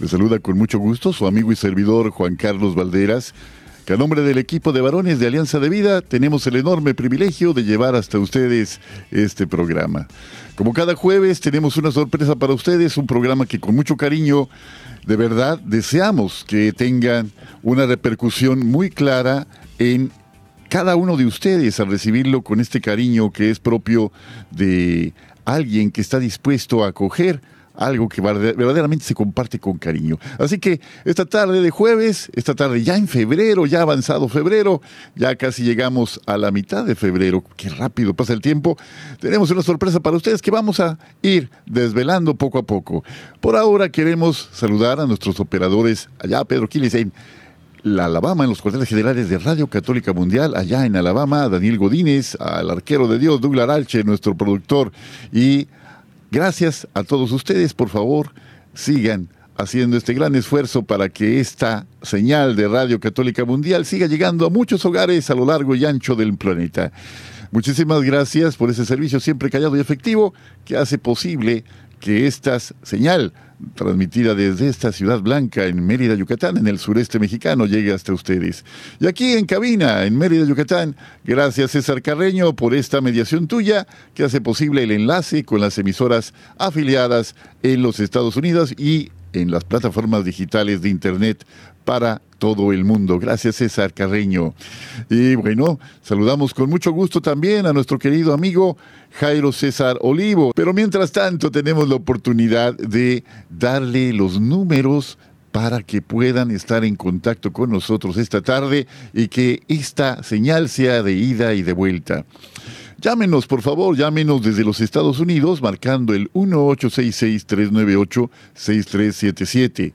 Les saluda con mucho gusto su amigo y servidor Juan Carlos Valderas, que a nombre del equipo de varones de Alianza de Vida tenemos el enorme privilegio de llevar hasta ustedes este programa. Como cada jueves tenemos una sorpresa para ustedes, un programa que con mucho cariño, de verdad, deseamos que tengan una repercusión muy clara en cada uno de ustedes al recibirlo con este cariño que es propio de alguien que está dispuesto a acoger algo que verdaderamente se comparte con cariño. Así que esta tarde de jueves, esta tarde ya en febrero, ya avanzado febrero, ya casi llegamos a la mitad de febrero, qué rápido pasa el tiempo, tenemos una sorpresa para ustedes que vamos a ir desvelando poco a poco. Por ahora queremos saludar a nuestros operadores allá, Pedro Quiles en la Alabama, en los cuarteles generales de Radio Católica Mundial, allá en Alabama, a Daniel Godínez, al arquero de Dios, Douglas Alche, nuestro productor, y Gracias a todos ustedes, por favor, sigan haciendo este gran esfuerzo para que esta señal de Radio Católica Mundial siga llegando a muchos hogares a lo largo y ancho del planeta. Muchísimas gracias por ese servicio siempre callado y efectivo que hace posible que esta señal transmitida desde esta ciudad blanca en Mérida, Yucatán, en el sureste mexicano, llegue hasta ustedes. Y aquí en cabina, en Mérida, Yucatán, gracias César Carreño por esta mediación tuya que hace posible el enlace con las emisoras afiliadas en los Estados Unidos y en las plataformas digitales de Internet para todo el mundo. Gracias César Carreño. Y bueno, saludamos con mucho gusto también a nuestro querido amigo Jairo César Olivo. Pero mientras tanto tenemos la oportunidad de darle los números para que puedan estar en contacto con nosotros esta tarde y que esta señal sea de ida y de vuelta. Llámenos, por favor, llámenos desde los Estados Unidos marcando el 1866-398-6377.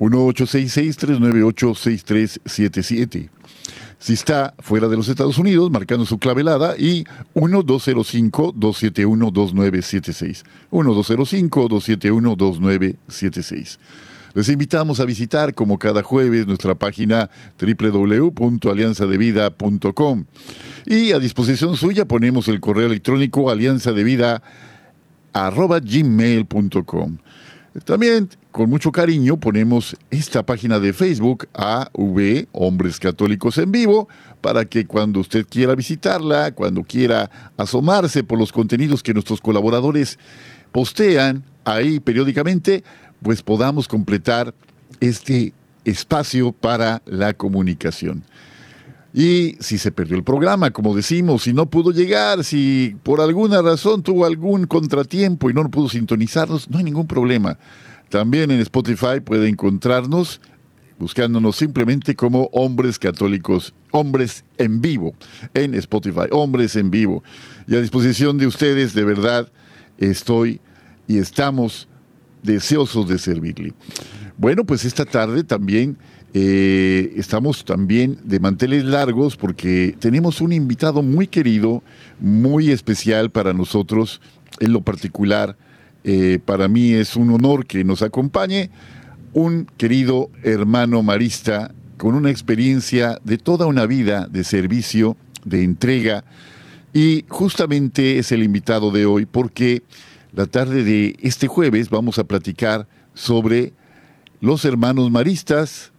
1866-398-6377. Si está fuera de los Estados Unidos, marcando su clavelada y 1205-271-2976. 1205-271-2976. Les invitamos a visitar, como cada jueves, nuestra página www.alianzadevida.com. Y a disposición suya ponemos el correo electrónico alianzadevida.gmail.com. También, con mucho cariño, ponemos esta página de Facebook, AV, Hombres Católicos en Vivo, para que cuando usted quiera visitarla, cuando quiera asomarse por los contenidos que nuestros colaboradores postean ahí periódicamente, pues podamos completar este espacio para la comunicación. Y si se perdió el programa, como decimos, si no pudo llegar, si por alguna razón tuvo algún contratiempo y no pudo sintonizarnos, no hay ningún problema. También en Spotify puede encontrarnos buscándonos simplemente como hombres católicos, hombres en vivo, en Spotify, hombres en vivo. Y a disposición de ustedes, de verdad, estoy y estamos deseosos de servirle. Bueno, pues esta tarde también eh, estamos también de manteles largos porque tenemos un invitado muy querido, muy especial para nosotros, en lo particular. Eh, para mí es un honor que nos acompañe un querido hermano marista con una experiencia de toda una vida de servicio, de entrega, y justamente es el invitado de hoy porque la tarde de este jueves vamos a platicar sobre los hermanos maristas,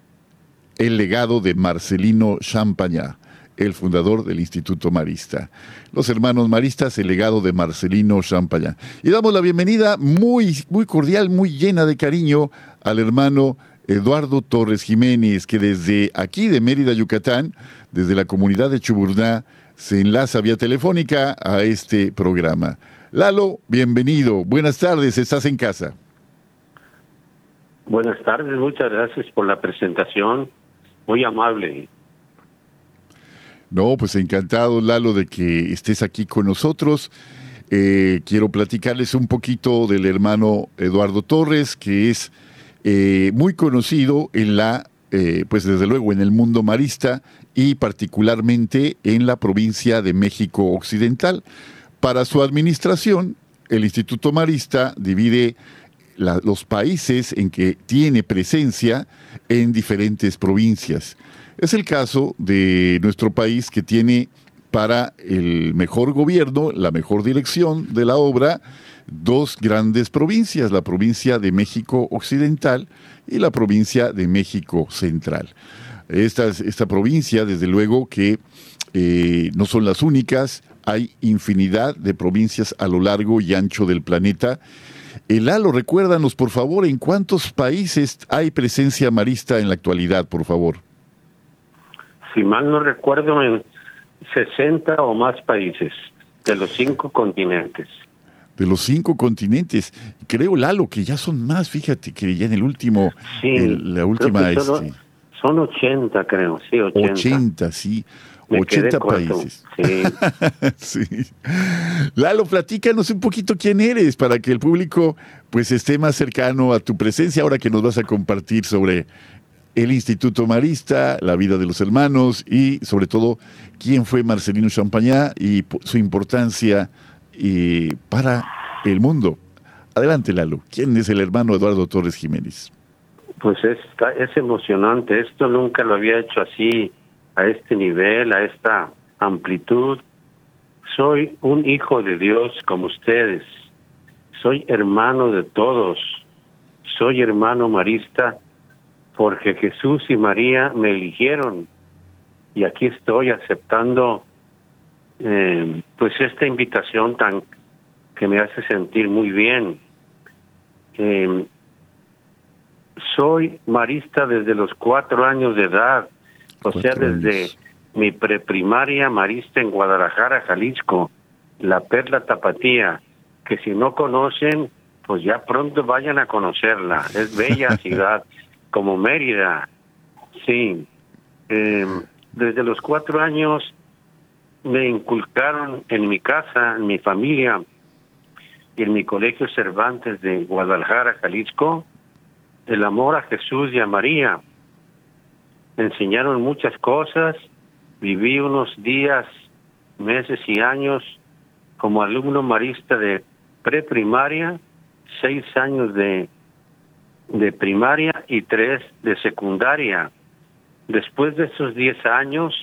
el legado de Marcelino Champagnat, el fundador del Instituto Marista. Los hermanos maristas, el legado de Marcelino Champagnat. Y damos la bienvenida muy, muy cordial, muy llena de cariño al hermano Eduardo Torres Jiménez, que desde aquí de Mérida, Yucatán, desde la comunidad de Chuburná, se enlaza vía telefónica a este programa. Lalo, bienvenido. Buenas tardes, estás en casa. Buenas tardes, muchas gracias por la presentación. Muy amable. No, pues encantado, Lalo, de que estés aquí con nosotros. Eh, quiero platicarles un poquito del hermano Eduardo Torres, que es eh, muy conocido en la, eh, pues desde luego en el mundo marista y particularmente en la provincia de México Occidental. Para su administración, el Instituto Marista divide los países en que tiene presencia en diferentes provincias. Es el caso de nuestro país que tiene para el mejor gobierno, la mejor dirección de la obra, dos grandes provincias, la provincia de México Occidental y la provincia de México Central. Esta, esta provincia, desde luego que eh, no son las únicas, hay infinidad de provincias a lo largo y ancho del planeta. El Lalo, recuérdanos, por favor, en cuántos países hay presencia marista en la actualidad, por favor. Si mal no recuerdo, en 60 o más países de los cinco continentes. De los cinco continentes. Creo, Lalo, que ya son más, fíjate, que ya en el último, sí, la última... Este, son 80, creo, sí, 80. 80, sí. 80 países. Sí. sí. Lalo, platícanos un poquito quién eres para que el público pues esté más cercano a tu presencia ahora que nos vas a compartir sobre el Instituto Marista, la vida de los hermanos y sobre todo quién fue Marcelino Champañá y su importancia y para el mundo. Adelante, Lalo. ¿Quién es el hermano Eduardo Torres Jiménez? Pues es, es emocionante. Esto nunca lo había hecho así, a este nivel, a esta amplitud. Soy un hijo de Dios como ustedes. Soy hermano de todos. Soy hermano marista porque Jesús y María me eligieron y aquí estoy aceptando eh, pues esta invitación tan que me hace sentir muy bien. Eh, soy marista desde los cuatro años de edad, o sea, desde mi preprimaria marista en Guadalajara, Jalisco, la Perla Tapatía, que si no conocen, pues ya pronto vayan a conocerla. Es bella ciudad, como Mérida. Sí. Eh, desde los cuatro años me inculcaron en mi casa, en mi familia y en mi colegio Cervantes de Guadalajara, Jalisco, el amor a Jesús y a María. Me enseñaron muchas cosas, viví unos días, meses y años como alumno marista de preprimaria, seis años de, de primaria y tres de secundaria. Después de esos diez años,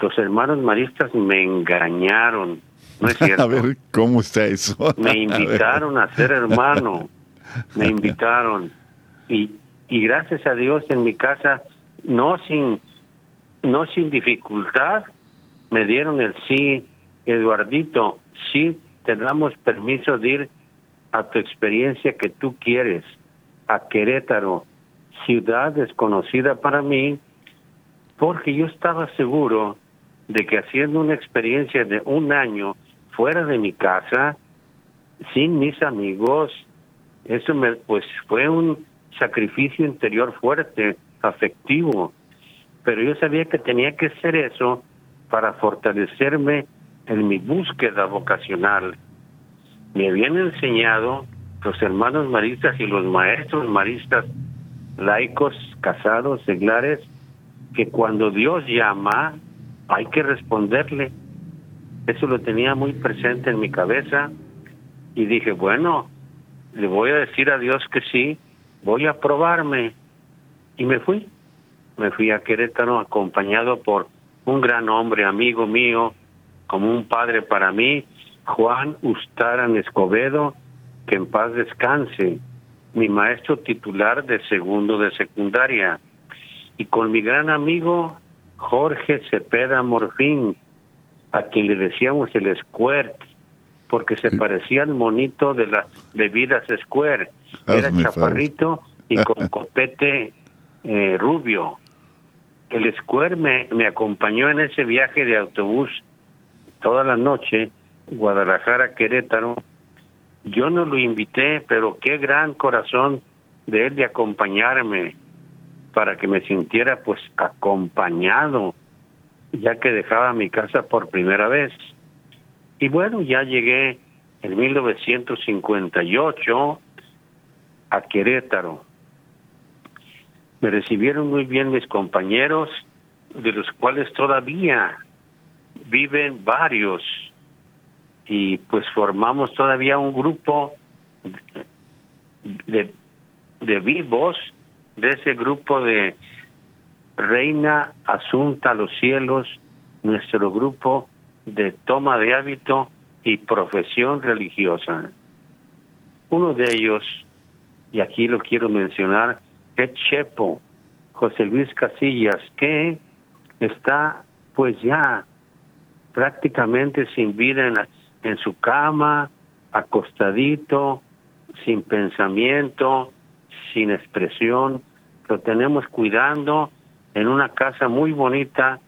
los hermanos maristas me engañaron. No es cierto. A ver, ¿cómo está eso? Me invitaron a, a ser hermano. Me invitaron y, y gracias a Dios en mi casa, no sin, no sin dificultad, me dieron el sí, Eduardito, sí te damos permiso de ir a tu experiencia que tú quieres, a Querétaro, ciudad desconocida para mí, porque yo estaba seguro de que haciendo una experiencia de un año fuera de mi casa, sin mis amigos, eso me pues fue un sacrificio interior fuerte, afectivo, pero yo sabía que tenía que hacer eso para fortalecerme en mi búsqueda vocacional. Me habían enseñado los hermanos maristas y los maestros maristas laicos, casados, seglares, que cuando Dios llama hay que responderle. Eso lo tenía muy presente en mi cabeza y dije, bueno, le voy a decir a Dios que sí, voy a probarme. Y me fui. Me fui a Querétaro acompañado por un gran hombre, amigo mío, como un padre para mí, Juan Ustaran Escobedo, que en paz descanse, mi maestro titular de segundo de secundaria, y con mi gran amigo Jorge Cepeda Morfín, a quien le decíamos el Squirt, porque se parecía al monito de las bebidas Square. Era chaparrito y con copete eh, Rubio. El Square me, me acompañó en ese viaje de autobús toda la noche, Guadalajara, Querétaro. Yo no lo invité, pero qué gran corazón de él de acompañarme para que me sintiera pues acompañado, ya que dejaba mi casa por primera vez. Y bueno, ya llegué en 1958 a Querétaro. Me recibieron muy bien mis compañeros, de los cuales todavía viven varios. Y pues formamos todavía un grupo de, de vivos de ese grupo de Reina Asunta a los Cielos, nuestro grupo de toma de hábito y profesión religiosa. Uno de ellos, y aquí lo quiero mencionar, es Chepo, José Luis Casillas, que está pues ya prácticamente sin vida en, en su cama, acostadito, sin pensamiento, sin expresión, lo tenemos cuidando en una casa muy bonita,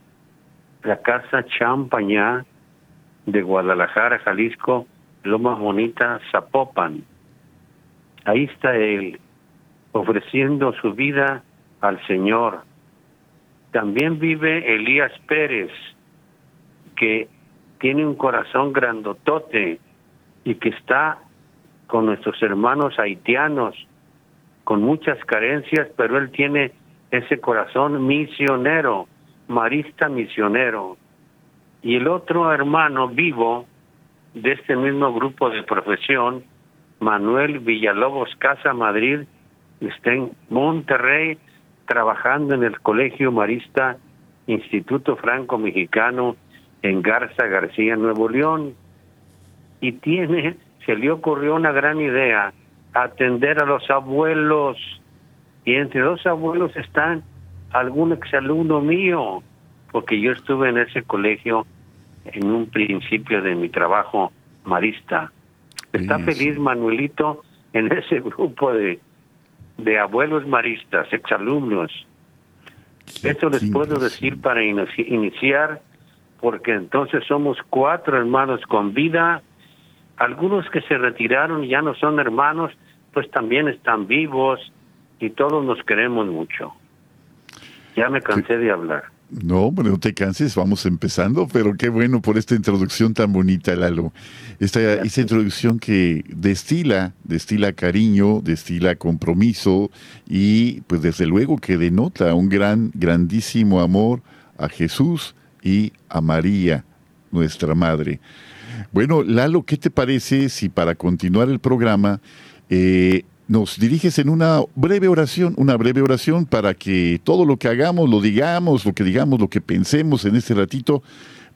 la casa Champañá de Guadalajara, Jalisco, Loma Bonita, Zapopan. Ahí está él, ofreciendo su vida al Señor. También vive Elías Pérez, que tiene un corazón grandotote y que está con nuestros hermanos haitianos con muchas carencias, pero él tiene ese corazón misionero, marista misionero. Y el otro hermano vivo de este mismo grupo de profesión, Manuel Villalobos Casa Madrid, está en Monterrey trabajando en el Colegio Marista Instituto Franco Mexicano en Garza García, Nuevo León. Y tiene, se le ocurrió una gran idea, atender a los abuelos. Y entre los abuelos están algún exalumno mío, porque yo estuve en ese colegio en un principio de mi trabajo marista. Está feliz Manuelito en ese grupo de, de abuelos maristas, exalumnos. Esto les puedo decir para iniciar, porque entonces somos cuatro hermanos con vida algunos que se retiraron y ya no son hermanos, pues también están vivos y todos nos queremos mucho. Ya me cansé de hablar. No, bueno, no te canses, vamos empezando, pero qué bueno por esta introducción tan bonita, Lalo. Esta, esta introducción que destila, destila cariño, destila compromiso y pues desde luego que denota un gran, grandísimo amor a Jesús y a María, nuestra Madre. Bueno, Lalo, ¿qué te parece si para continuar el programa eh, nos diriges en una breve oración, una breve oración para que todo lo que hagamos, lo digamos, lo que digamos, lo que pensemos en este ratito,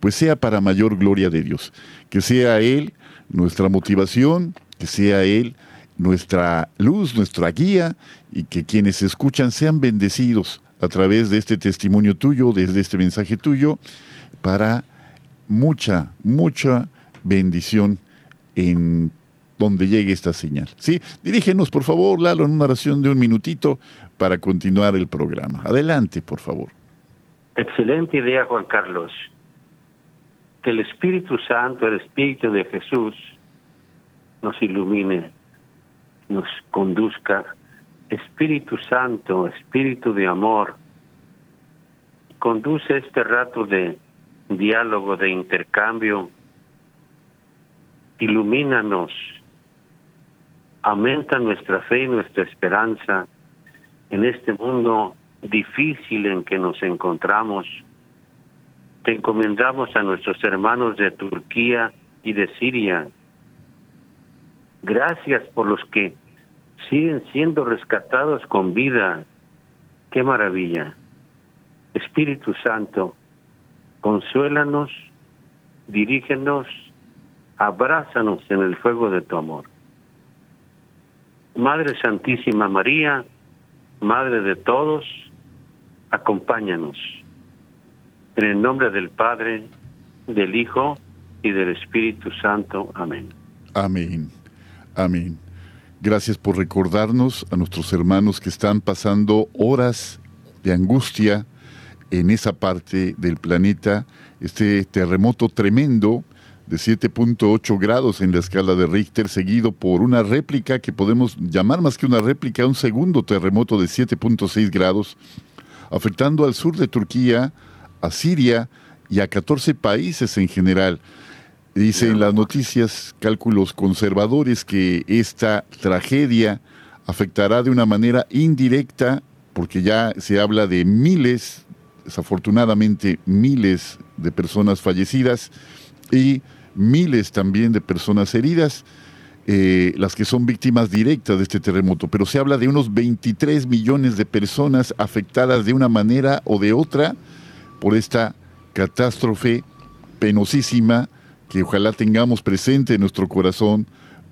pues sea para mayor gloria de Dios. Que sea Él nuestra motivación, que sea Él nuestra luz, nuestra guía, y que quienes escuchan sean bendecidos a través de este testimonio tuyo, desde este mensaje tuyo, para mucha, mucha bendición en donde llegue esta señal. ¿Sí? Dirígenos, por favor, Lalo, en una oración de un minutito para continuar el programa. Adelante, por favor. Excelente idea, Juan Carlos. Que el Espíritu Santo, el Espíritu de Jesús, nos ilumine, nos conduzca. Espíritu Santo, Espíritu de amor, conduce este rato de diálogo, de intercambio, ilumínanos, aumenta nuestra fe y nuestra esperanza en este mundo difícil en que nos encontramos. Te encomendamos a nuestros hermanos de Turquía y de Siria. Gracias por los que siguen siendo rescatados con vida. Qué maravilla. Espíritu Santo, consuélanos, dirígenos, abrázanos en el fuego de tu amor. Madre Santísima María, Madre de todos, acompáñanos. En el nombre del Padre, del Hijo y del Espíritu Santo. Amén. Amén. Amén. Gracias por recordarnos a nuestros hermanos que están pasando horas de angustia en esa parte del planeta, este terremoto tremendo de 7.8 grados en la escala de Richter, seguido por una réplica que podemos llamar más que una réplica, un segundo terremoto de 7.6 grados, afectando al sur de Turquía, a Siria y a 14 países en general. Dice en las noticias cálculos conservadores que esta tragedia afectará de una manera indirecta, porque ya se habla de miles, desafortunadamente miles de personas fallecidas y miles también de personas heridas, eh, las que son víctimas directas de este terremoto, pero se habla de unos 23 millones de personas afectadas de una manera o de otra por esta catástrofe penosísima que ojalá tengamos presente en nuestro corazón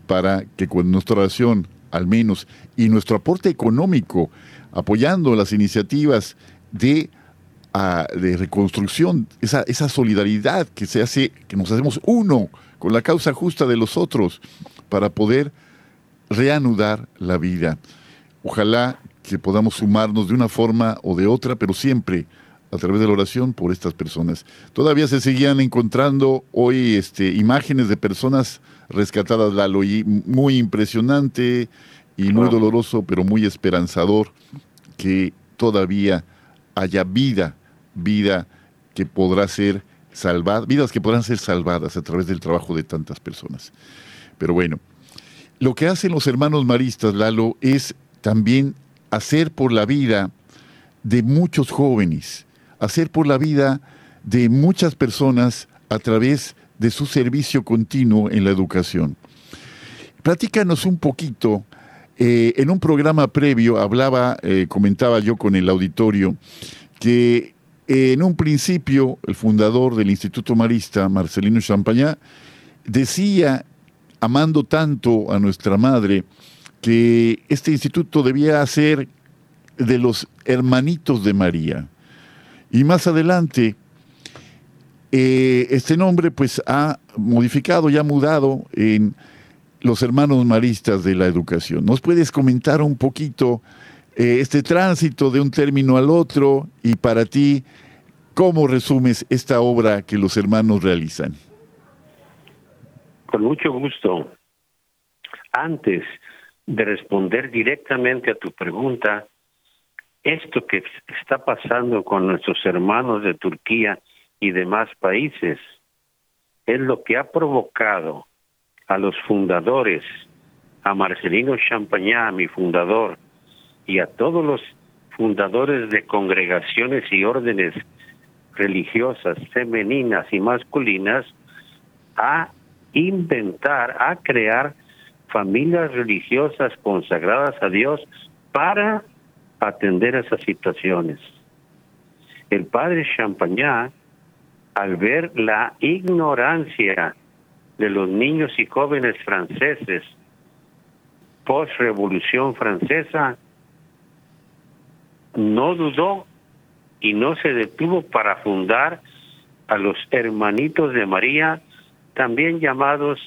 para que con nuestra oración, al menos, y nuestro aporte económico, apoyando las iniciativas de de reconstrucción, esa, esa solidaridad que se hace, que nos hacemos uno con la causa justa de los otros para poder reanudar la vida. Ojalá que podamos sumarnos de una forma o de otra, pero siempre a través de la oración por estas personas. Todavía se seguían encontrando hoy este, imágenes de personas rescatadas, Lalo, y muy impresionante y muy doloroso, pero muy esperanzador que todavía haya vida vida que podrá ser salvada, vidas que podrán ser salvadas a través del trabajo de tantas personas. Pero bueno, lo que hacen los hermanos maristas, Lalo, es también hacer por la vida de muchos jóvenes, hacer por la vida de muchas personas a través de su servicio continuo en la educación. Platícanos un poquito, eh, en un programa previo hablaba, eh, comentaba yo con el auditorio, que en un principio, el fundador del Instituto Marista, Marcelino Champañá, decía, amando tanto a nuestra madre, que este instituto debía ser de los hermanitos de María. Y más adelante, eh, este nombre pues ha modificado y ha mudado en los hermanos maristas de la educación. ¿Nos puedes comentar un poquito eh, este tránsito de un término al otro y para ti, ¿cómo resumes esta obra que los hermanos realizan? Con mucho gusto. Antes de responder directamente a tu pregunta, esto que está pasando con nuestros hermanos de Turquía y demás países es lo que ha provocado a los fundadores, a Marcelino Champañá, mi fundador, y a todos los fundadores de congregaciones y órdenes religiosas femeninas y masculinas a inventar, a crear familias religiosas consagradas a Dios para atender esas situaciones. El padre Champagnat, al ver la ignorancia de los niños y jóvenes franceses post-revolución francesa, no dudó y no se detuvo para fundar a los hermanitos de María, también llamados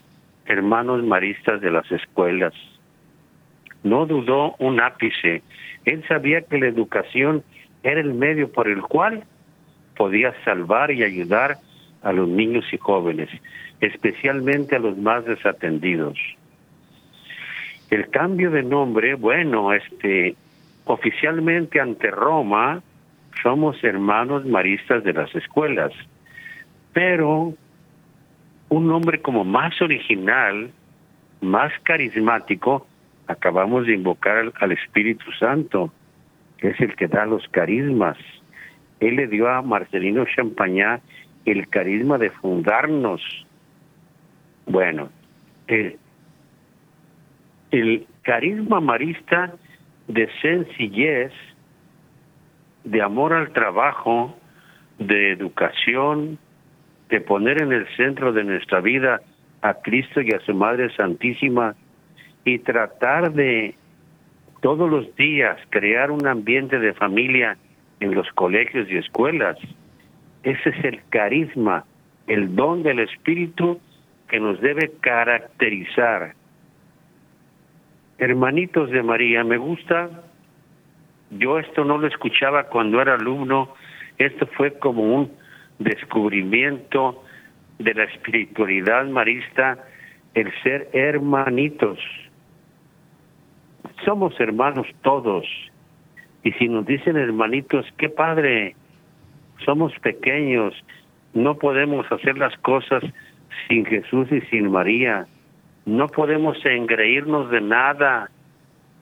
hermanos maristas de las escuelas. No dudó un ápice. Él sabía que la educación era el medio por el cual podía salvar y ayudar a los niños y jóvenes, especialmente a los más desatendidos. El cambio de nombre, bueno, este oficialmente ante Roma somos hermanos maristas de las escuelas, pero un nombre como más original, más carismático, acabamos de invocar al, Espíritu Santo, que es el que da los carismas. Él le dio a Marcelino Champañá el carisma de fundarnos. Bueno, el, el carisma marista de sencillez, de amor al trabajo, de educación, de poner en el centro de nuestra vida a Cristo y a su Madre Santísima y tratar de todos los días crear un ambiente de familia en los colegios y escuelas. Ese es el carisma, el don del Espíritu que nos debe caracterizar Hermanitos de María, me gusta Yo esto no lo escuchaba cuando era alumno, esto fue como un descubrimiento de la espiritualidad marista, el ser hermanitos. Somos hermanos todos. Y si nos dicen hermanitos, qué padre, somos pequeños, no podemos hacer las cosas sin Jesús y sin María. No podemos engreírnos de nada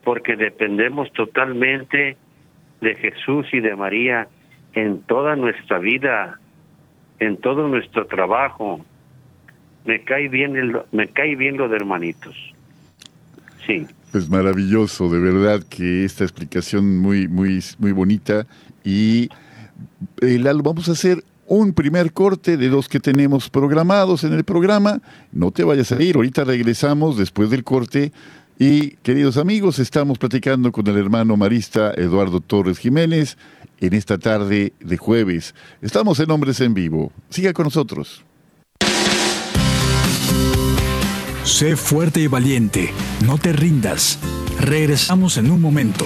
porque dependemos totalmente de Jesús y de María en toda nuestra vida, en todo nuestro trabajo. Me cae bien el, me cae bien lo de hermanitos. Sí. Pues maravilloso, de verdad que esta explicación muy muy muy bonita y eh, vamos a hacer un primer corte de los que tenemos programados en el programa. No te vayas a ir, ahorita regresamos después del corte. Y queridos amigos, estamos platicando con el hermano marista Eduardo Torres Jiménez en esta tarde de jueves. Estamos en Hombres en Vivo. Siga con nosotros. Sé fuerte y valiente, no te rindas. Regresamos en un momento.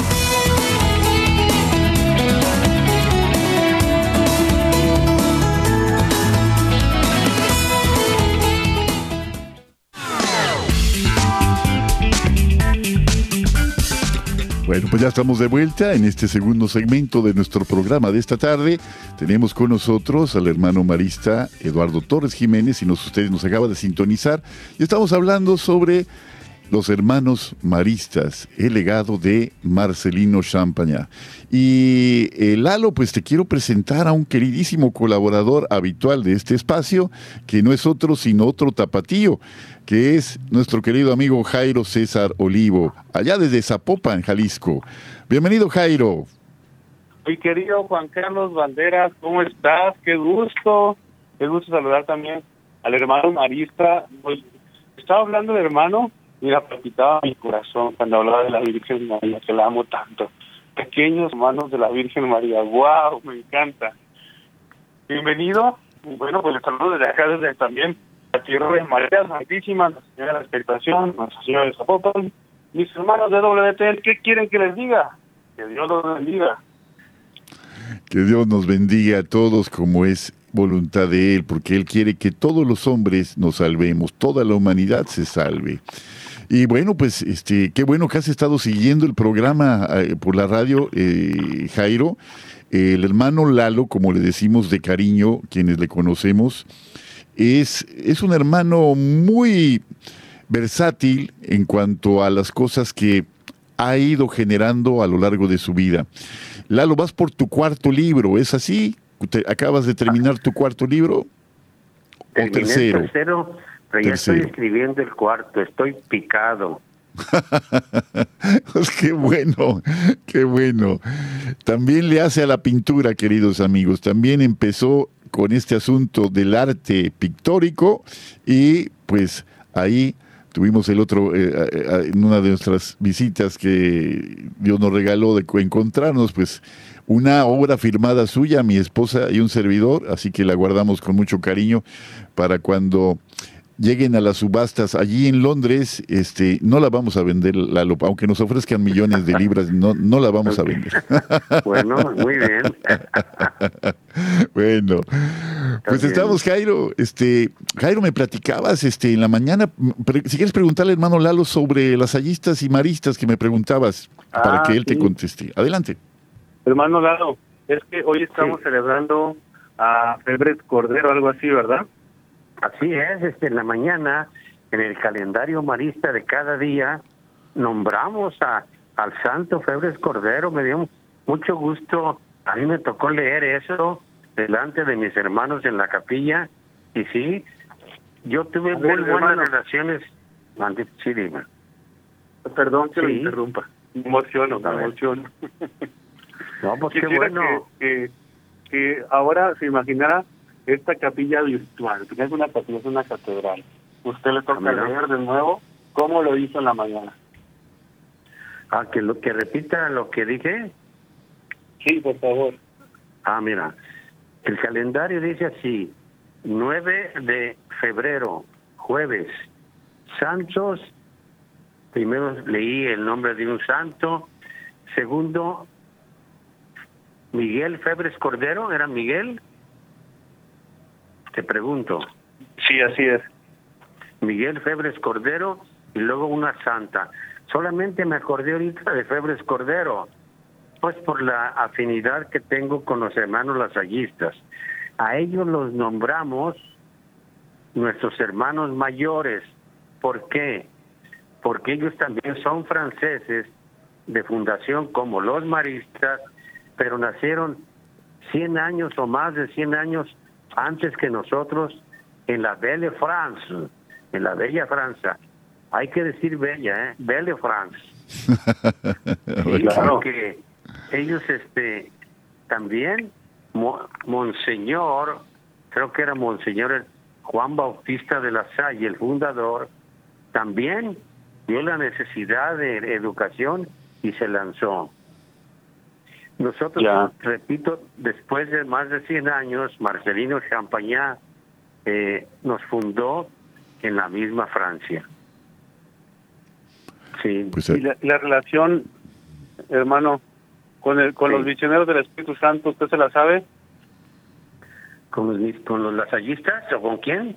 Bueno, pues ya estamos de vuelta en este segundo segmento de nuestro programa de esta tarde. Tenemos con nosotros al hermano marista Eduardo Torres Jiménez, y nos, ustedes nos acaba de sintonizar, y estamos hablando sobre los hermanos maristas, el legado de Marcelino Champaña. Y eh, Lalo, pues te quiero presentar a un queridísimo colaborador habitual de este espacio, que no es otro sino otro tapatío, que es nuestro querido amigo Jairo César Olivo, allá desde Zapopan, Jalisco. Bienvenido, Jairo. Mi querido Juan Carlos Banderas, ¿cómo estás? Qué gusto, qué gusto saludar también al hermano Marista. Pues, estaba hablando de hermano, Mira, palpitaba mi corazón cuando hablaba de la Virgen María, que la amo tanto. Pequeños manos de la Virgen María, wow, me encanta. Bienvenido. bueno, pues les saludo desde acá, desde también la tierra de María Santísima, la Señora de la Expectación, Nuestra Señora de Zapopan. Mis hermanos de WT, ¿qué quieren que les diga? Que Dios los bendiga. Que Dios nos bendiga a todos como es voluntad de Él, porque Él quiere que todos los hombres nos salvemos, toda la humanidad se salve. Y bueno, pues este, qué bueno que has estado siguiendo el programa eh, por la radio, eh, Jairo. El hermano Lalo, como le decimos de cariño, quienes le conocemos, es, es un hermano muy versátil en cuanto a las cosas que ha ido generando a lo largo de su vida. Lalo, vas por tu cuarto libro, ¿es así? ¿Acabas de terminar tu cuarto libro? ¿O tercero? tercero pero ya estoy escribiendo el cuarto, estoy picado. pues qué bueno, qué bueno. También le hace a la pintura, queridos amigos. También empezó con este asunto del arte pictórico y pues ahí tuvimos el otro, eh, eh, eh, en una de nuestras visitas que Dios nos regaló de encontrarnos, pues una obra firmada suya, mi esposa y un servidor, así que la guardamos con mucho cariño para cuando lleguen a las subastas allí en Londres, este, no la vamos a vender, Lalo, aunque nos ofrezcan millones de libras, no, no la vamos a vender. Bueno, muy bien. bueno, pues estamos, Jairo. Este, Jairo, me platicabas este, en la mañana, si quieres preguntarle, hermano Lalo, sobre las hallistas y maristas que me preguntabas, para ah, que él te conteste. Adelante. Hermano Lalo, es que hoy estamos celebrando a Febres Cordero, algo así, ¿verdad? Así es, este, en la mañana, en el calendario marista de cada día, nombramos a, al Santo Febres Cordero. Me dio mucho gusto, a mí me tocó leer eso delante de mis hermanos en la capilla. Y sí, yo tuve muy buenas relaciones. Sí, dime. Perdón que lo interrumpa. Me emociono, me emociono. No, pues qué bueno. Que, que, ahora se imaginara esta capilla virtual, que es una capilla, es una catedral. Usted le toca leer de nuevo cómo lo hizo en la mañana. Ah, que lo que repita lo que dije. Sí, por favor. Ah, mira, el calendario dice así: 9 de febrero, jueves, santos. Primero leí el nombre de un santo. Segundo, Miguel Febres Cordero, ¿era Miguel? Te pregunto. Sí, así es. Miguel Febres Cordero y luego una santa. Solamente me acordé ahorita de Febres Cordero, pues por la afinidad que tengo con los hermanos lasallistas. A ellos los nombramos nuestros hermanos mayores. ¿Por qué? Porque ellos también son franceses de fundación como los maristas, pero nacieron 100 años o más de 100 años antes que nosotros en la Belle France, en la Bella Francia hay que decir bella, ¿eh? Belle France. claro que ellos, este, también, Monseñor, creo que era Monseñor Juan Bautista de la Salle, el fundador, también vio la necesidad de educación y se lanzó. Nosotros, repito, después de más de 100 años, Marcelino Champagnat eh, nos fundó en la misma Francia. Sí. Pues, y la, relación, hermano, con el, con los misioneros del Espíritu Santo, ¿usted se la sabe? ¿Con los, con los lasallistas o con quién?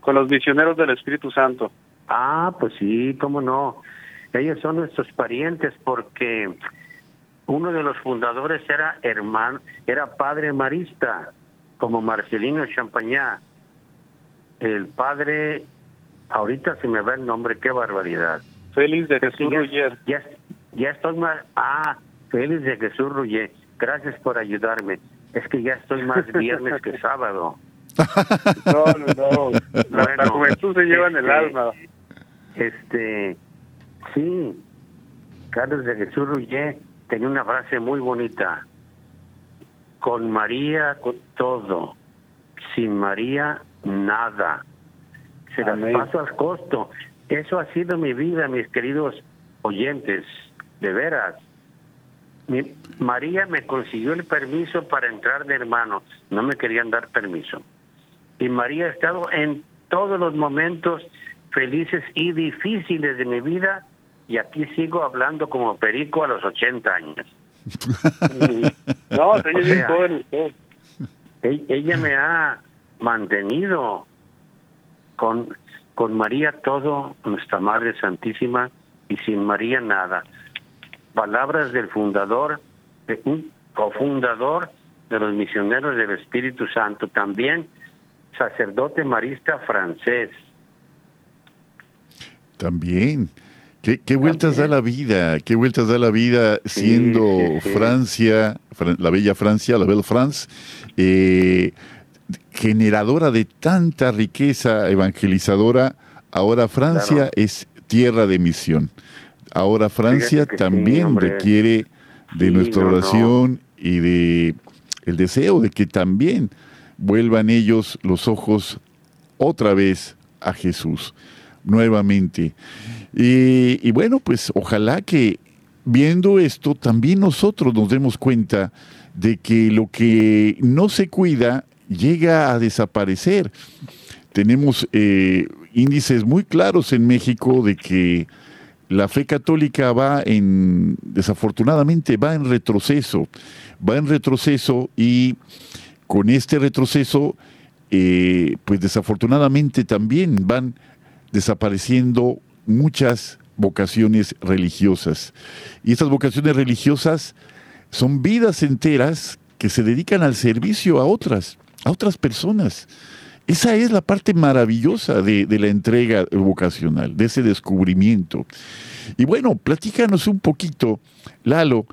Con los misioneros del Espíritu Santo. Ah, pues sí, cómo no. Ellos son nuestros parientes porque uno de los fundadores era hermano, era padre marista, como Marcelino Champagnat. El padre Ahorita se me va el nombre, qué barbaridad. Félix de Jesús Ruyer. Ya, ya estoy más... Ah, Félix de Jesús Ruyer. Gracias por ayudarme. Es que ya estoy más viernes que sábado. No, no, no. la juventud se lleva en el este, alma. Este, sí. Carlos de Jesús Ruyer tenía una frase muy bonita. Con María, con todo. Sin María, nada se las paso al costo. Eso ha sido mi vida, mis queridos oyentes, de veras. Mi, María me consiguió el permiso para entrar de hermano, no me querían dar permiso. Y María ha estado en todos los momentos felices y difíciles de mi vida y aquí sigo hablando como perico a los 80 años. no, ella, ella me ha mantenido con, con María todo, nuestra Madre Santísima, y sin María nada. Palabras del fundador, de un cofundador de los misioneros del Espíritu Santo, también sacerdote marista francés. También. ¿Qué, qué vueltas da la vida? ¿Qué vueltas da la vida siendo Francia, la bella Francia, la Belle France, eh, generadora de tanta riqueza evangelizadora, ahora Francia es tierra de misión. Ahora Francia también requiere de nuestra oración y de el deseo de que también vuelvan ellos los ojos otra vez a Jesús, nuevamente. Y, bueno, pues ojalá que viendo esto también nosotros nos demos cuenta de que lo que no se cuida llega a desaparecer. Tenemos eh, índices muy claros en México de que la fe católica va en, desafortunadamente, va en retroceso, va en retroceso y con este retroceso, eh, pues desafortunadamente también van desapareciendo muchas vocaciones religiosas. Y estas vocaciones religiosas son vidas enteras que se dedican al servicio a otras a otras personas. Esa es la parte maravillosa de, la entrega vocacional, de ese descubrimiento. Y bueno, platícanos un poquito, Lalo,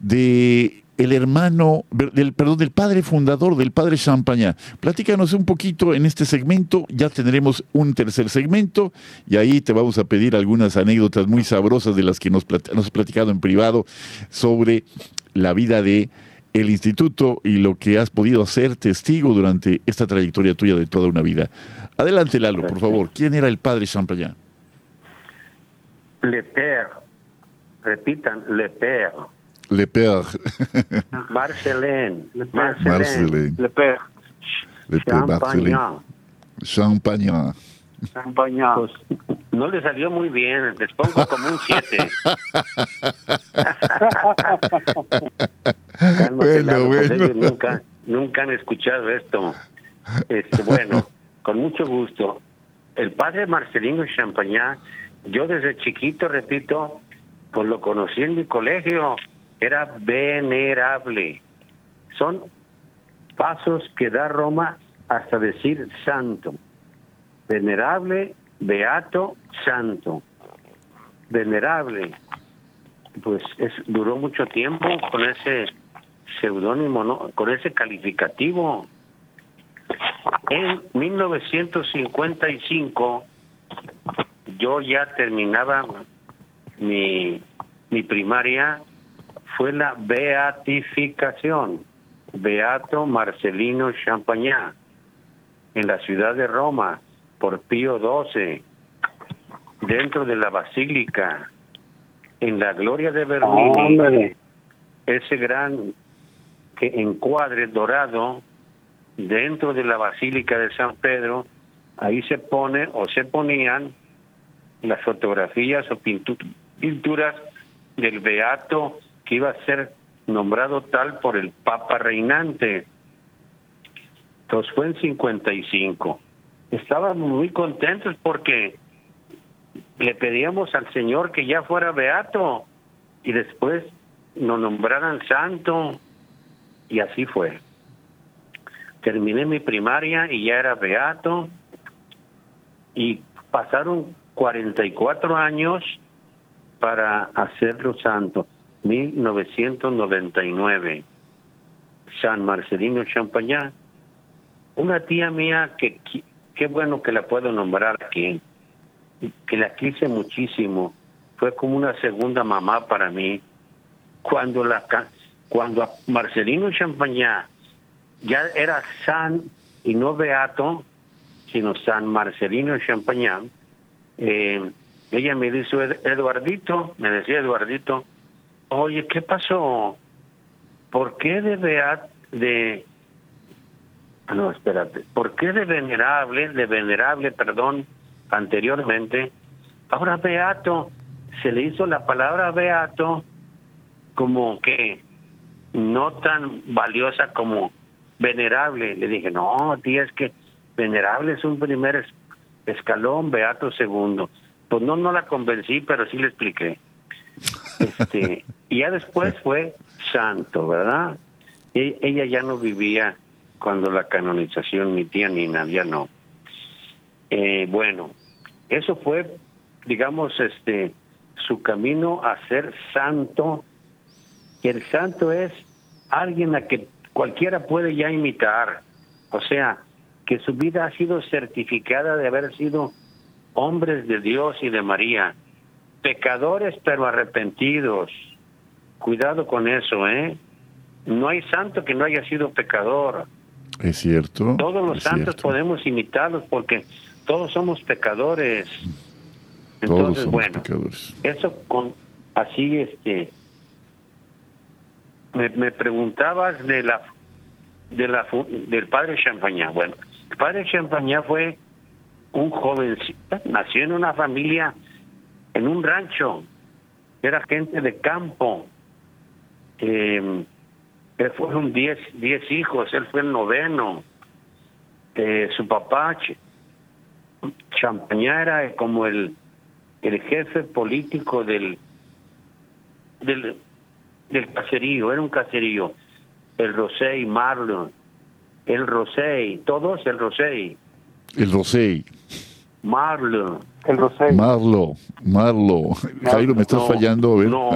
de el hermano, del, perdón, del padre fundador, del padre Champañá. Platícanos un poquito en este segmento, ya tendremos un tercer segmento y ahí te vamos a pedir algunas anécdotas muy sabrosas de las que nos, nos has platicado en privado sobre la vida de el instituto y lo que has podido ser testigo durante esta trayectoria tuya de toda una vida. Adelante, Lalo, por favor. ¿Quién era el padre Champagnat? Le Père. Repitan, Le Père. Le Père. Marcelin. Marcelin. Le Père. Le Père Marcelin. Champagnat. Champagnat. Pues, no le salió muy bien, les pongo como un 7. bueno, bueno. Nunca, nunca han escuchado esto. Este, bueno, con mucho gusto. El padre Marcelino Champagnat, yo desde chiquito, repito, pues lo conocí en mi colegio, era venerable. Son pasos que da Roma hasta decir santo. Venerable, beato, santo. Venerable. Pues es, duró mucho tiempo con ese seudónimo, ¿no? con ese calificativo. En 1955 yo ya terminaba mi, mi primaria, fue la beatificación, Beato Marcelino Champagnat, en la ciudad de Roma, por Pío XII, dentro de la basílica, en la gloria de Bernini, ese gran encuadre dorado dentro de la basílica de San Pedro, ahí se pone o se ponían las fotografías o pinturas del beato iba a ser nombrado tal por el Papa reinante. Entonces fue en 55. Estábamos muy contentos porque le pedíamos al Señor que ya fuera beato y después nos nombraran santo y así fue. Terminé mi primaria y ya era beato y pasaron 44 años para hacerlo santo. 1999. San Marcelino Champañá. Una tía mía que qué bueno que la puedo nombrar aquí, que la quise muchísimo. Fue como una segunda mamá para mí. Cuando la cuando Marcelino Champañá ya era San y no Beato, sino San Marcelino Champañá, eh, ella me dijo, Eduardito, me decía Eduardito, oye, ¿qué pasó? ¿Por qué de Beat, de... Ah, no, espérate, ¿por qué de venerable, de venerable, perdón, anteriormente, ahora beato, se le hizo la palabra beato como que no tan valiosa como venerable. Le dije, no, tía, es que venerable es un primer escalón, beato segundo. Pues no, no la convencí, pero sí le expliqué. Este, y ya después fue santo, ¿verdad? E, ella ya no vivía cuando la canonización, mi tía ni nadie, no. Eh, bueno, eso fue, digamos, este, su camino a ser santo. Y el santo es alguien a que cualquiera puede ya imitar. O sea, que su vida ha sido certificada de haber sido hombres de Dios y de María, pecadores pero arrepentidos. Cuidado con eso, ¿eh? No hay santo que no haya sido pecador. Es cierto. Todos los santos podemos imitarlos porque todos somos pecadores. Entonces, bueno, eso con así este me, me preguntabas de la de la del padre Champañá. Bueno, el padre Champañá fue un jovencito, nació en una familia, en un rancho, era gente de campo. Eh, fueron diez, diez hijos, él fue el noveno. Eh, su papá, Champañá, era como el, el jefe político del, del, del caserío, era un caserío. El Rosey, Marlon, el Rosey, todos el Rosey El Rosé. Marlo. El Rosé. Marlo, Marlo. Jairo, me estás No, fallando, a ver. No,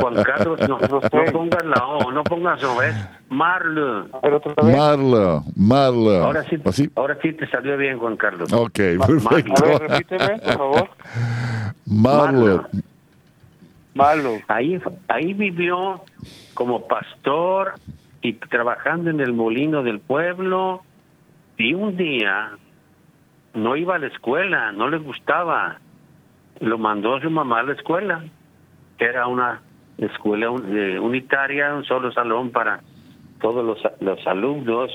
Juan Carlos, no, no pongas la O, no pongas O, ¿ves? Marlo. A. Marla, Marla. Ahora sí, ¿Así? ahora sí te salió bien, Juan Carlos. Ok, A perfecto. ver, repíteme, por favor. Marla. Malo. Ahí, ahí vivió como pastor y trabajando en el molino del pueblo. Y un día no iba a la escuela, no le gustaba. Lo mandó su mamá a la escuela. Era una escuela eh, unitaria, un solo salón para todos los, los alumnos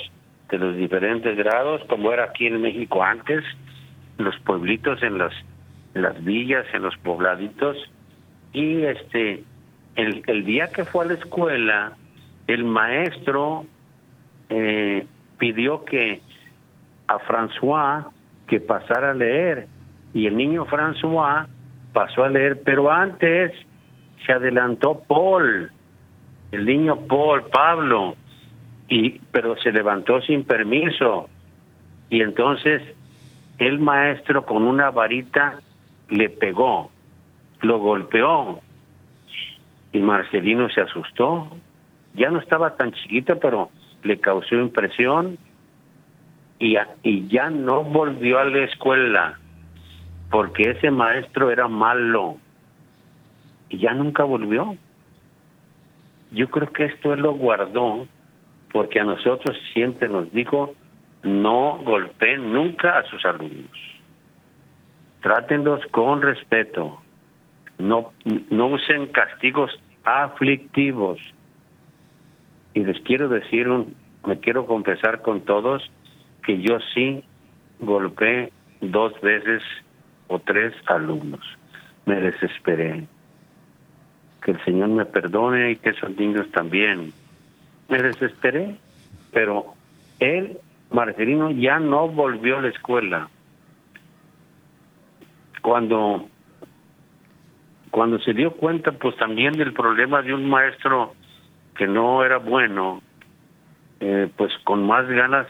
de los diferentes grados, como era aquí en México antes, los pueblitos, en las, las villas, en los pobladitos. Y este, el, el día que fue a la escuela, el maestro eh, pidió que a François que pasara a leer. Y el niño François pasó a leer, pero antes se adelantó Paul, el niño Paul, Pablo, y pero se levantó sin permiso. Y entonces el maestro con una varita le pegó, lo golpeó. Y Marcelino se asustó. Ya no estaba tan chiquito, pero le causó impresión y, y ya no volvió a la escuela porque ese maestro era malo y ya nunca volvió. Yo creo que esto él lo guardó porque a nosotros siempre nos dijo no golpeen nunca a sus alumnos. Trátenlos con respeto. No, no usen castigos aflictivos. Y les quiero decir, un, me quiero confesar con todos que yo sí golpeé dos veces o tres alumnos. Me desesperé. Que el Señor me perdone y que esos niños también. Me desesperé, pero él, Marcelino, ya no volvió a la escuela. Cuando, cuando se dio cuenta, pues también del problema de un maestro que no era bueno, eh, pues con más ganas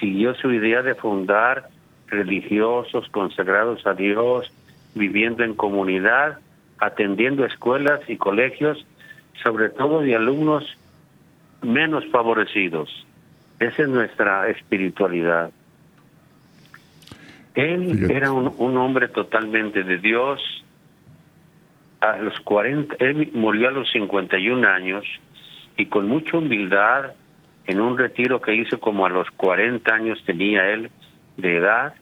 siguió su idea de fundar religiosos consagrados a Dios, viviendo en comunidad, atendiendo escuelas y colegios, sobre todo de alumnos menos favorecidos. Esa es nuestra espiritualidad. Él era un, un hombre totalmente de Dios. A los 40, él murió a los 51 años y con mucha humildad, en un retiro que hizo como a los 40 años tenía él de edad,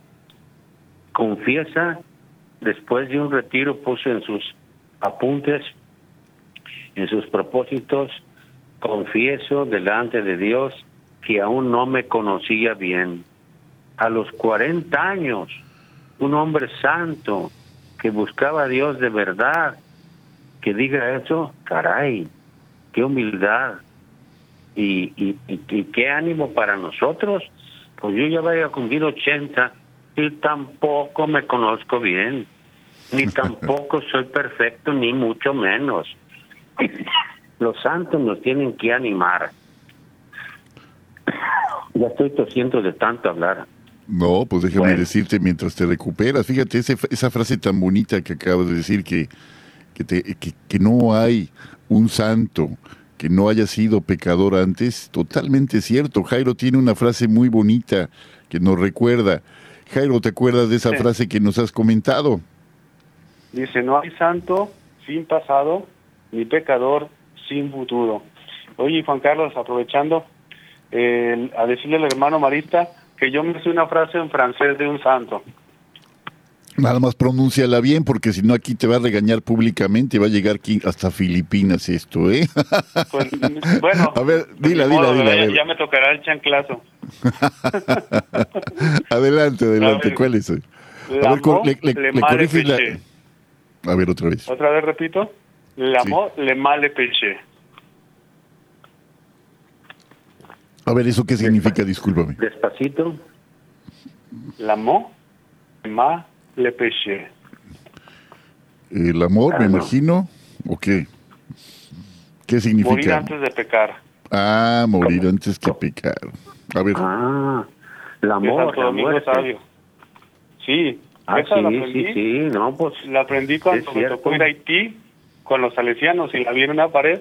confiesa, después de un retiro puso en sus apuntes, en sus propósitos, confieso delante de Dios que aún no me conocía bien. A los 40 años, un hombre santo que buscaba a Dios de verdad, que diga eso, caray, qué humildad y, y, y- y qué ánimo para nosotros. Pues yo ya voy a cumplir 80 y tampoco me conozco bien, ni tampoco soy perfecto, ni mucho menos. Los santos nos tienen que animar. Ya estoy tosiendo de tanto hablar. No, pues déjame Bueno. decirte mientras te recuperas. Fíjate ese- esa frase tan bonita que acabas de decir, que, que, te- que- que no hay un santo que no haya sido pecador antes. Totalmente cierto. Jairo tiene una frase muy bonita que nos recuerda. Jairo, ¿te acuerdas de esa Sí. frase que nos has comentado? Dice, no hay santo sin pasado, ni pecador sin futuro. Oye, Juan Carlos, aprovechando, eh, a decirle al hermano Marista que yo me sé una frase en francés de un santo. Nada más pronúnciala bien, porque si no aquí te va a regañar públicamente, va a llegar aquí hasta Filipinas esto, ¿eh? Pues, bueno, A ver, dila, modo, dila, dila, ¿verdad? a ver. Ya me tocará el chanclazo. adelante, adelante, ver. ¿cuál es? A ver, cor- mo, le, le- le le male corriges la- péché. A ver, otra vez. Otra vez repito. L'amo le male péché. A ver, ¿eso qué significa? Discúlpame. Despacito. L'amo le male péché. El amor, me Ah, no. imagino, ¿o qué? ¿Qué Morir significa? antes de pecar. Ah, morir antes que pecar. A ver, Ah, el amor, Domingo muerte. Sabio. Sí, Ah, esa la sí, aprendí, sí, sí, no, pues la aprendí cuando me tocó ir a Haití con los salesianos y la vi en una pared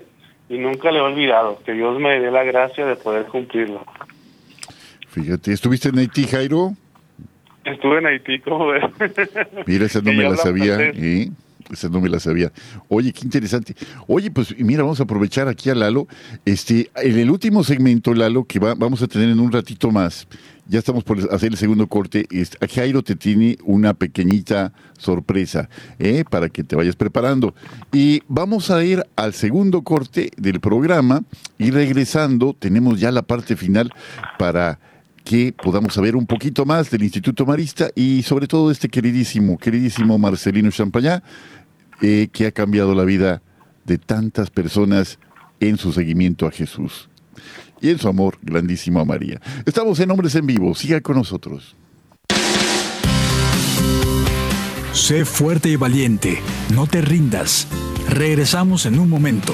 y nunca le he olvidado. Que Dios me dé la gracia de poder cumplirlo. Fíjate, ¿estuviste en Haití, Jairo? Estuve en Haití, como ves. Mira, esa no me la sabía. ¿eh? Esa no me la sabía. Oye, qué interesante. Oye, pues mira, vamos a aprovechar aquí a Lalo. Este, en el último segmento, Lalo, que va- vamos a tener en un ratito más, ya estamos por hacer el segundo corte. es- a Jairo te tiene una pequeñita sorpresa ¿eh? para que te vayas preparando. Y vamos a ir al segundo corte del programa y regresando, tenemos ya la parte final para que podamos saber un poquito más del Instituto Marista y sobre todo de este queridísimo, queridísimo Marcelino Champañá, eh, que ha cambiado la vida de tantas personas en su seguimiento a Jesús y en su amor grandísimo a María. Estamos en Hombres en Vivo, siga con nosotros. Sé fuerte y valiente, no te rindas. Regresamos en un momento.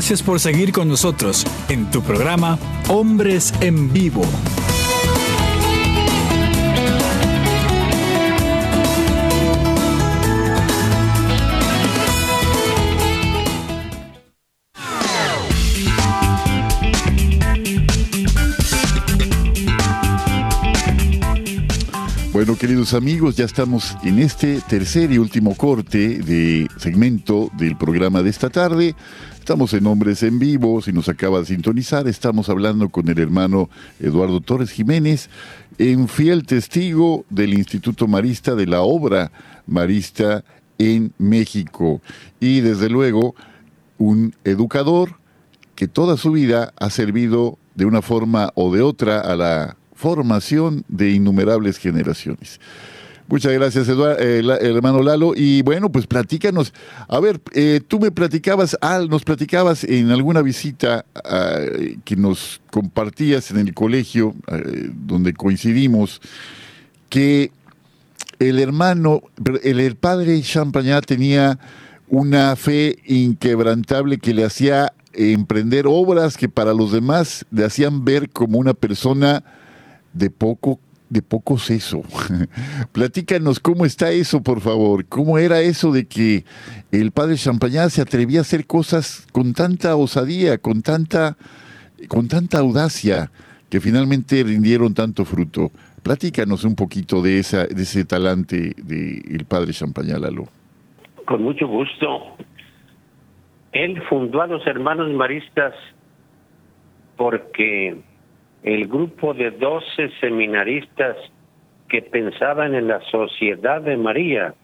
Gracias por seguir con nosotros en tu programa Hombres en Vivo. Bueno, queridos amigos, ya estamos en este tercer y último corte de segmento del programa de esta tarde. Estamos en Hombres en Vivo, si nos acaba de sintonizar, estamos hablando con el hermano Eduardo Torres Jiménez, en fiel testigo del Instituto Marista de la obra Marista en México. Y desde luego, un educador que toda su vida ha servido de una forma o de otra a la formación de innumerables generaciones. Muchas gracias, Eduardo, hermano Lalo. Y bueno, pues platícanos. A ver, eh, tú me platicabas, Al, nos platicabas en alguna visita ah, que nos compartías en el colegio, eh, donde coincidimos, que el hermano, el, el padre Champagnat tenía una fe inquebrantable que le hacía emprender obras que para los demás le hacían ver como una persona de poco de poco seso. Platícanos cómo está eso, por favor. ¿Cómo era eso de que el padre Champagnat se atrevía a hacer cosas con tanta osadía, con tanta, con tanta audacia, que finalmente rindieron tanto fruto? Platícanos un poquito de, esa, de ese talante del padre Champagnat, Lalo. Con mucho gusto. Él fundó a los hermanos maristas porque el grupo de 12 seminaristas que pensaban en la sociedad de María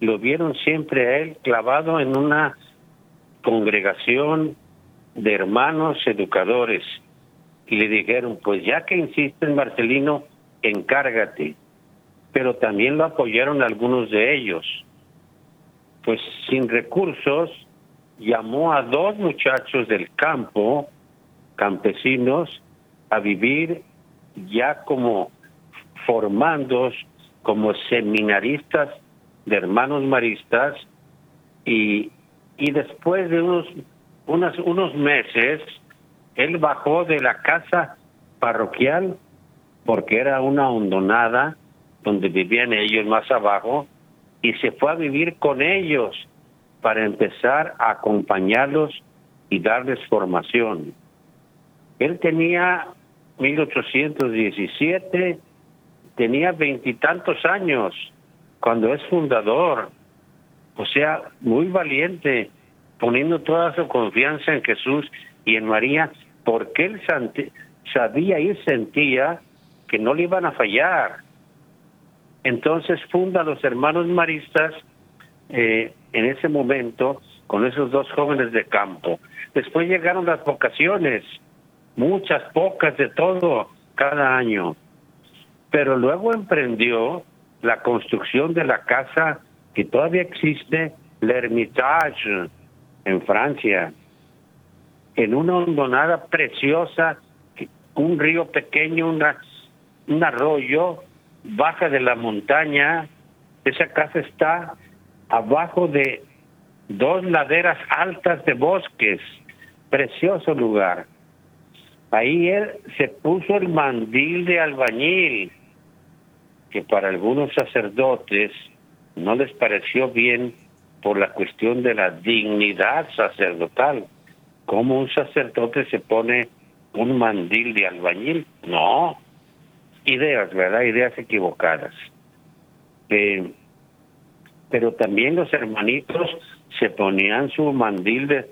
lo vieron siempre a él clavado en una congregación de hermanos educadores y le dijeron, pues ya que insisten Marcelino, encárgate. Pero también lo apoyaron algunos de ellos. Pues sin recursos, llamó a dos muchachos del campo, campesinos, a vivir ya como formandos, como seminaristas de hermanos maristas, y, y después de unos, unas, unos meses, él bajó de la casa parroquial, porque era una hondonada donde vivían ellos más abajo, y se fue a vivir con ellos para empezar a acompañarlos y darles formación. Él tenía 1817, tenía veintitantos años cuando es fundador, o sea, muy valiente, poniendo toda su confianza en Jesús y en María, porque él sabía y sentía que no le iban a fallar. Entonces funda los hermanos maristas eh, en ese momento con esos dos jóvenes de campo. Después llegaron las vocaciones, muchas, pocas de todo, cada año. Pero luego emprendió la construcción de la casa que todavía existe, l'Hermitage, en Francia, en una hondonada preciosa, un río pequeño, un arroyo, baja de la montaña. Esa casa está abajo de dos laderas altas de bosques, precioso lugar. Ahí él se puso el mandil de albañil, que para algunos sacerdotes no les pareció bien por la cuestión de la dignidad sacerdotal. ¿Cómo un sacerdote se pone un mandil de albañil? No, ideas, ¿verdad? Ideas equivocadas. Eh, pero también los hermanitos se ponían su mandil de,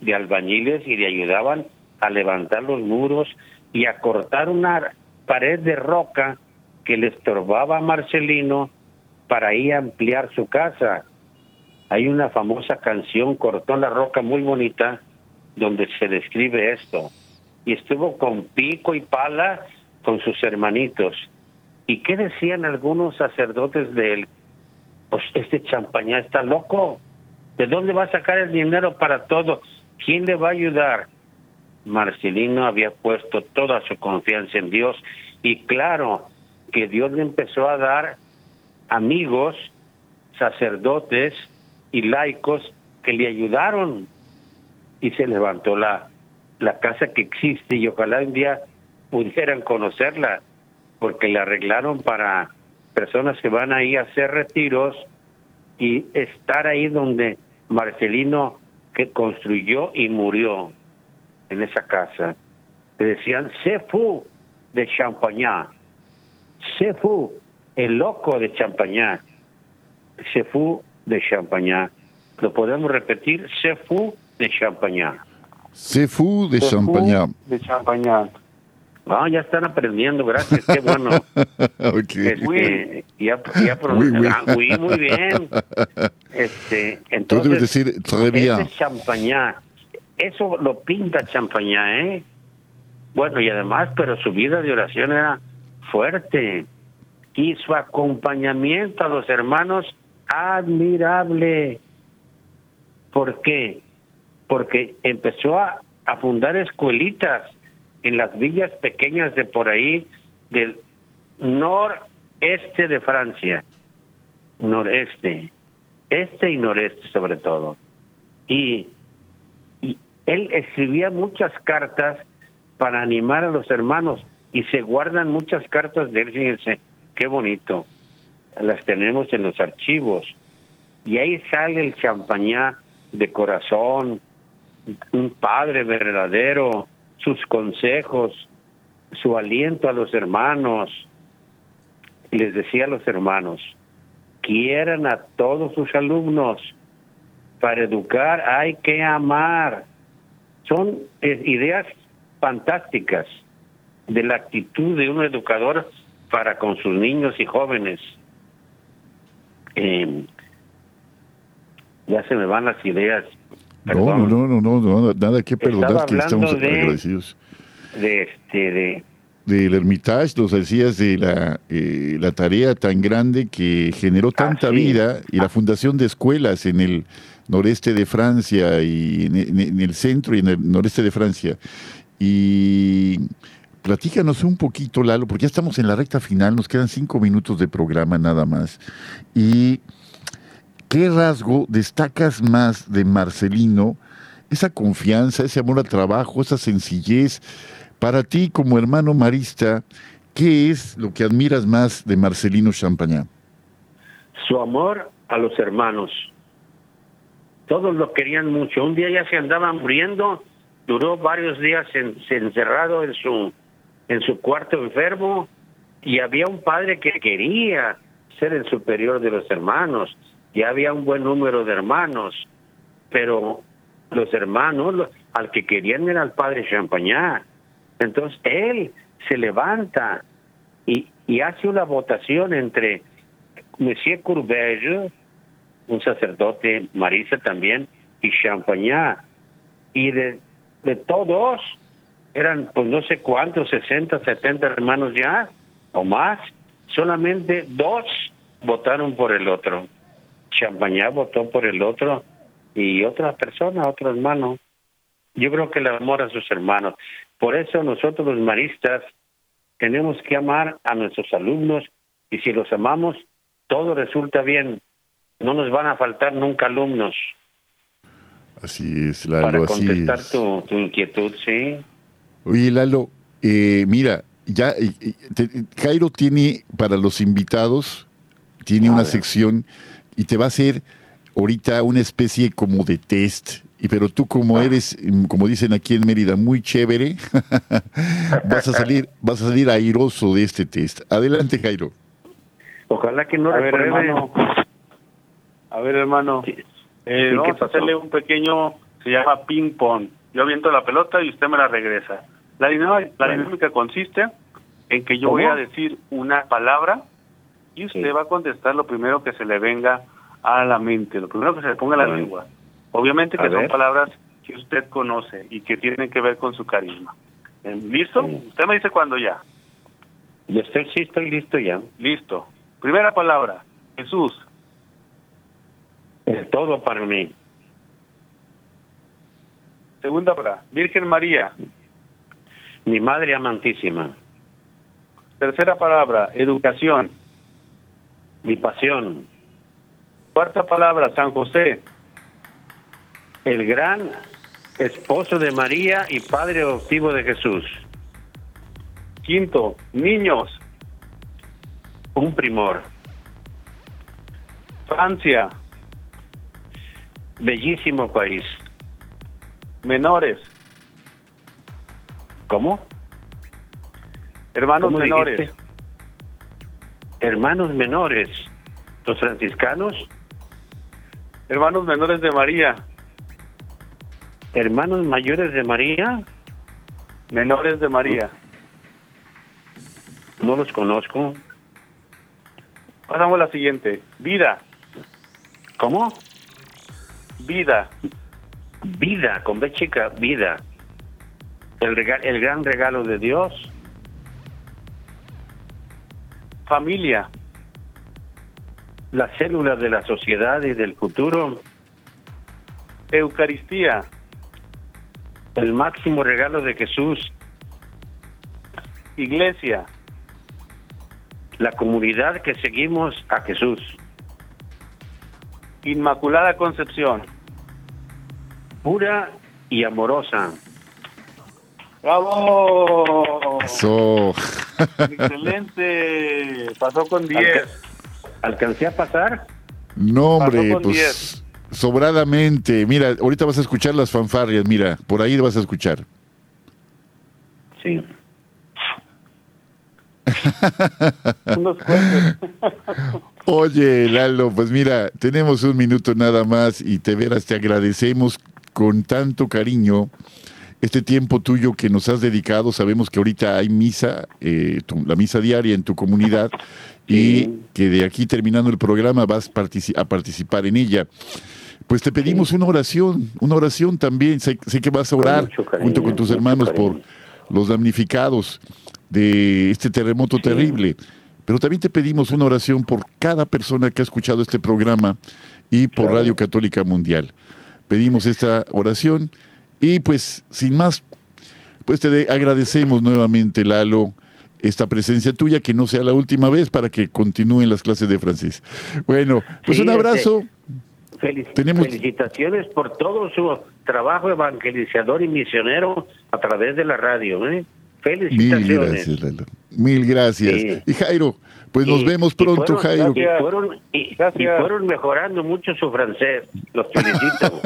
de albañiles y le ayudaban a levantar los muros y a cortar una pared de roca que le estorbaba a Marcelino para ahí ampliar su casa. Hay una famosa canción, Cortó la roca, muy bonita, donde se describe esto. Y estuvo con pico y pala con sus hermanitos. ¿Y qué decían algunos sacerdotes de él? Pues este champañá está loco. ¿De dónde va a sacar el dinero para todo? ¿Quién le va a ayudar? Marcelino había puesto toda su confianza en Dios y claro que Dios le empezó a dar amigos, sacerdotes y laicos que le ayudaron y se levantó la, la casa que existe y ojalá un día pudieran conocerla porque la arreglaron para personas que van ahí a hacer retiros y estar ahí donde Marcelino que construyó y murió en esa casa. Le decían Sefu de Champañá. Sefu, el loco de Champañá. Sefu de Champañá. Lo podemos repetir, Sefu de Champañá. Sefu de Champañá. De Champañá. Ah, ya están aprendiendo, gracias, qué bueno. okay. Este, ya, ya Oui, oui. ah, oui, muy bien. Este, Tú entonces, debes decir très bien. ese champañá, eso lo pinta champañá, ¿eh? Bueno, y además, pero su vida de oración era fuerte. Y su acompañamiento a los hermanos, admirable. ¿Por qué? Porque empezó a, a fundar escuelitas en las villas pequeñas de por ahí, del noreste de Francia. Noreste. Este y noreste sobre todo. Y, él escribía muchas cartas para animar a los hermanos y se guardan muchas cartas de él, fíjense, qué bonito. Las tenemos en los archivos. Y ahí sale el champañá de corazón, un padre verdadero, sus consejos, su aliento a los hermanos. Les decía a los hermanos, quieran a todos sus alumnos. Para educar hay que amar. Son eh, ideas fantásticas de la actitud de un educador para con sus niños y jóvenes. Eh, ya se me van las ideas. No, Perdón. no, no, no, no, nada que perdonar, que estamos de- agradecidos. De este, de Del Hermitage nos decías de la, eh, la tarea tan grande que generó tanta Ah, sí. vida y la fundación de escuelas en el noreste de Francia y en, el centro y en el noreste de Francia. Y platícanos un poquito, Lalo, porque ya estamos en la recta final, nos quedan cinco minutos de programa nada más. Y ¿qué rasgo destacas más de Marcelino? Esa confianza, ese amor al trabajo, esa sencillez. Para ti, como hermano marista, ¿qué es lo que admiras más de Marcelino Champañá? su amor a los hermanos. Todos lo querían mucho. Un día ya se andaba muriendo, duró varios días en- encerrado en su en su cuarto enfermo y había un padre que quería ser el superior de los hermanos. Ya había un buen número de hermanos, pero los hermanos al que querían era al padre Champañá. Entonces él se levanta y, hace una votación entre Monsieur Courbet, un sacerdote marisa también, y Champagnat. Y de, de todos, eran pues no sé cuántos, 60, 70 hermanos ya, o más, solamente dos votaron por el otro. Champagnat votó por el otro y otra persona, otro hermano. Yo creo que le amor a sus hermanos. Por eso nosotros los maristas tenemos que amar a nuestros alumnos y si los amamos, todo resulta bien. No nos van a faltar nunca alumnos. Así es, Lalo. Para contestar Tu, tu, inquietud, sí. Oye, Lalo, eh, mira, ya Jairo tiene para los invitados, tiene una sección y te va a hacer ahorita una especie como de test. Y pero tú como ah. eres, como dicen aquí en Mérida, muy chévere, vas a salir, vas a salir airoso de este test. Adelante, Jairo. Ojalá que no a ver, hermano. Eh, vamos a hacerle un pequeño, se llama ping pong. Yo aviento la pelota y usted me la regresa. La dinámica, la dinámica consiste en que yo voy a decir una palabra y usted va a contestar lo primero que se le venga a la mente, lo primero que se le ponga a la lengua. Obviamente que son palabras que usted conoce y que tienen que ver con su carisma. Eh, ¿Listo? Usted me dice cuándo ya. Yo estoy, sí, estoy listo ya. Listo. Primera palabra, Jesús. Todo para mí. Segunda palabra, Virgen María. Mi Madre amantísima. Tercera palabra, educación. Mi pasión. Cuarta palabra, San José. El gran esposo de María y padre adoptivo de Jesús. Quinto, niños. Un primor. Francia. Bellísimo país. Menores. ¿Cómo? Hermanos menores. Hermanos menores. Los franciscanos. Hermanos menores de María. Hermanos mayores de María. Menores de María. No los conozco. Pasamos a la siguiente. Vida. ¿Cómo? Vida. Vida, con B chica, vida. El, el gran regalo de Dios. Familia. La célula de la sociedad y del futuro. Eucaristía. El máximo regalo de Jesús. Iglesia. La comunidad que seguimos a Jesús. Inmaculada Concepción. Pura y amorosa. ¡Bravo! Eso. Excelente. Pasó con 10. ¿Alcancé a pasar? No, hombre, pues sobradamente. Mira, ahorita vas a escuchar las fanfarrias, mira, por ahí vas a escuchar. Sí. Oye, Lalo, pues mira, tenemos un minuto nada más y te veras, te agradecemos con tanto cariño este tiempo tuyo que nos has dedicado. Sabemos que ahorita hay misa, eh, la misa diaria en tu comunidad y que de aquí terminando el programa vas a participar en ella. Pues te pedimos una oración, una oración también. Sé, que vas a orar junto con tus hermanos por los damnificados de este terremoto terrible. Pero también te pedimos una oración por cada persona que ha escuchado este programa y por Radio Católica Mundial. Pedimos esta oración y pues sin más, pues te agradecemos nuevamente, Lalo, esta presencia tuya, que no sea la última vez para que continúen las clases de francés. Bueno, pues un abrazo. Felicitaciones por todo su trabajo evangelizador y misionero a través de la radio. ¿eh? Felicitaciones. Mil gracias, Mil gracias. Y Jairo, pues nos vemos pronto, Jairo. Y fueron, y, fueron, mejorando mucho su francés. Los felicito.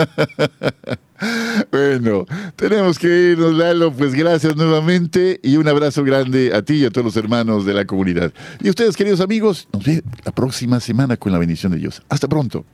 bueno, tenemos que irnos, Lalo. Pues gracias nuevamente y un abrazo grande a ti y a todos los hermanos de la comunidad. Y ustedes, queridos amigos, nos vemos la próxima semana con la bendición de Dios. Hasta pronto.